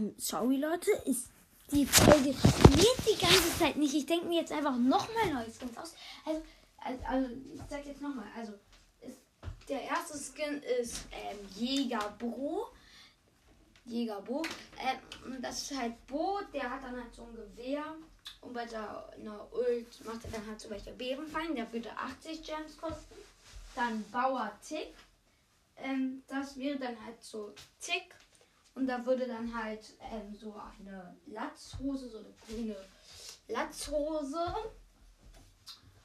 Ähm, sorry Leute, ist die Folge lädt die ganze Zeit nicht. Ich denke mir jetzt einfach nochmal neue Skins aus. Also, also, also ich sag jetzt nochmal, also ist, der erste Skin ist ähm, Jäger Bro. Jäger Bo. Ähm, das ist halt Bo, der hat dann halt so ein Gewehr. Und bei seiner Ult macht er dann halt so welche Bärenfallen. Der würde 80 Gems kosten. Dann Bauer Tick. Ähm, das wäre dann halt so Tick. Und da würde dann halt ähm, so eine Latzhose, so eine grüne Latzhose.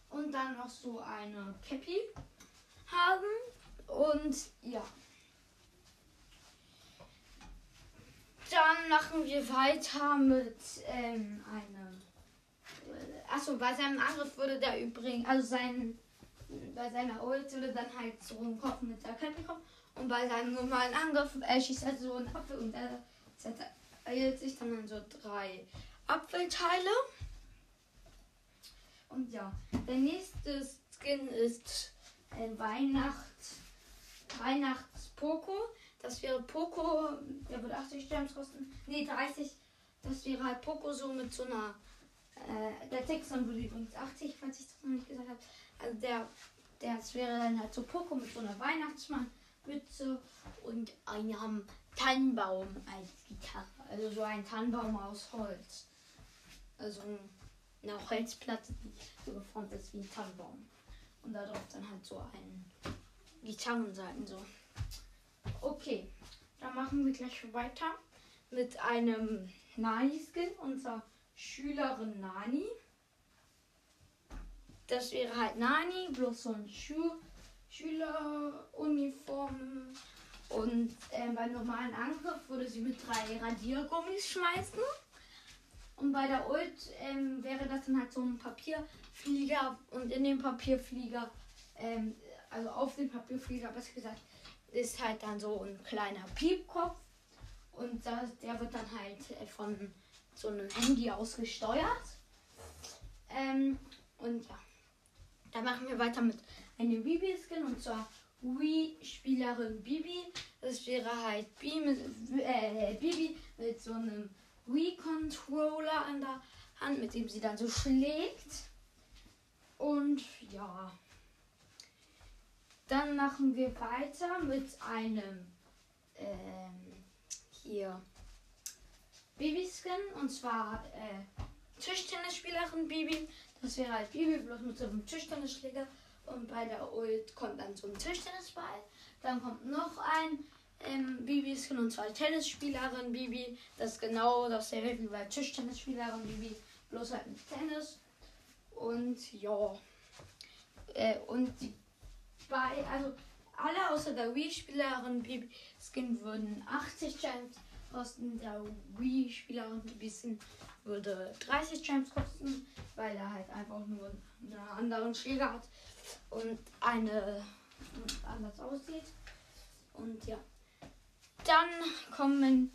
Und dann noch so eine Cappy haben. Und ja. Dann machen wir weiter mit ähm, einem. Achso, bei seinem Angriff würde der übrigens, also sein, bei seiner Ult würde dann halt so ein Kopf mit der Kette kommen. Und bei seinem normalen Angriff er schießt er so einen Apfel und er zerteilt sich dann in so drei Apfelteile. Und ja, der nächste Skin ist äh, Weihnacht, Weihnachts-Poco. Das wäre Poco, der würde 80 Gems kosten. Ne, 30. Das wäre halt Poco so mit so einer. Äh, der dann würde übrigens 80, falls ich das noch nicht gesagt habe. Also der, der das wäre dann halt so Poco mit so einer Weihnachtsmannmütze und einem Tannenbaum als Gitarre. Also so ein Tannenbaum aus Holz. Also eine Holzplatte, die so geformt ist wie ein Tannenbaum. Und da drauf dann halt so ein Gitarrenseiten so. Okay, dann machen wir gleich weiter mit einem Nani-Skin, unserer Schülerin Nani. Das wäre halt Nani, bloß so ein Schu Schüleruniform. Und äh, beim normalen Angriff würde sie mit drei Radiergummis schmeißen. Und bei der Ult ähm, wäre das dann halt so ein Papierflieger. Und in dem Papierflieger, ähm, also auf dem Papierflieger, besser gesagt, ist halt dann so ein kleiner Piepkopf. Und das, der wird dann halt äh, von so einem Handy aus gesteuert. Ähm, und ja, da machen wir weiter mit einem Bibi-Skin und zwar Wii-Spielerin Bibi. Das wäre halt Bibi mit, äh, Bibi mit so einem Wii-Controller an der Hand, mit dem sie dann so schlägt. Und ja. Dann machen wir weiter mit einem ähm, hier Babyskin und zwar äh, Tischtennisspielerin Bibi. Das wäre halt Bibi bloß mit so einem Tischtennisschläger und bei der Ult kommt dann so ein Tischtennisball. Dann kommt noch ein ähm, Bibiskin und zwar Tennisspielerin Bibi. Das ist genau dasselbe wie bei Tischtennisspielerin Bibi, bloß halt mit Tennis. Und ja. Äh, und die bei, also alle außer der Wii-Spielerin Bibi Skin würden 80 Gems kosten. Der Wii-Spielerin Bibi Skin würde 30 Gems kosten, weil er halt einfach nur einen anderen Schläger hat und eine anders aussieht. Und ja. Dann kommen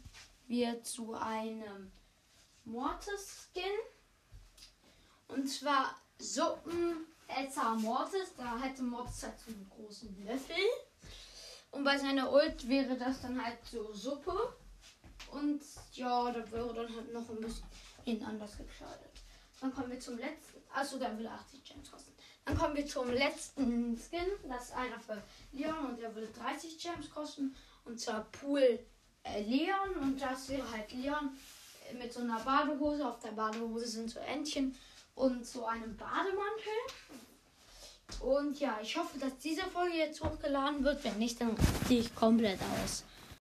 wir zu einem Mortis-Skin. Und zwar Suppen Elsa Mortis. Da hätte Mortis halt so einen großen Löffel. Und bei seiner Ult wäre das dann halt so Suppe. Und ja, da wäre dann halt noch ein bisschen anders gekleidet. Dann kommen wir zum letzten. Achso, der will 80 Gems kosten. Dann kommen wir zum letzten Skin. Das ist einer für Leon und der würde 30 Gems kosten. Und zwar Pool äh, Leon. Und das wäre halt Leon mit so einer Badehose. Auf der Badehose sind so Entchen und so einem Bademantel. Und ja, ich hoffe, dass diese Folge jetzt hochgeladen wird. Wenn nicht, dann ziehe ich komplett aus.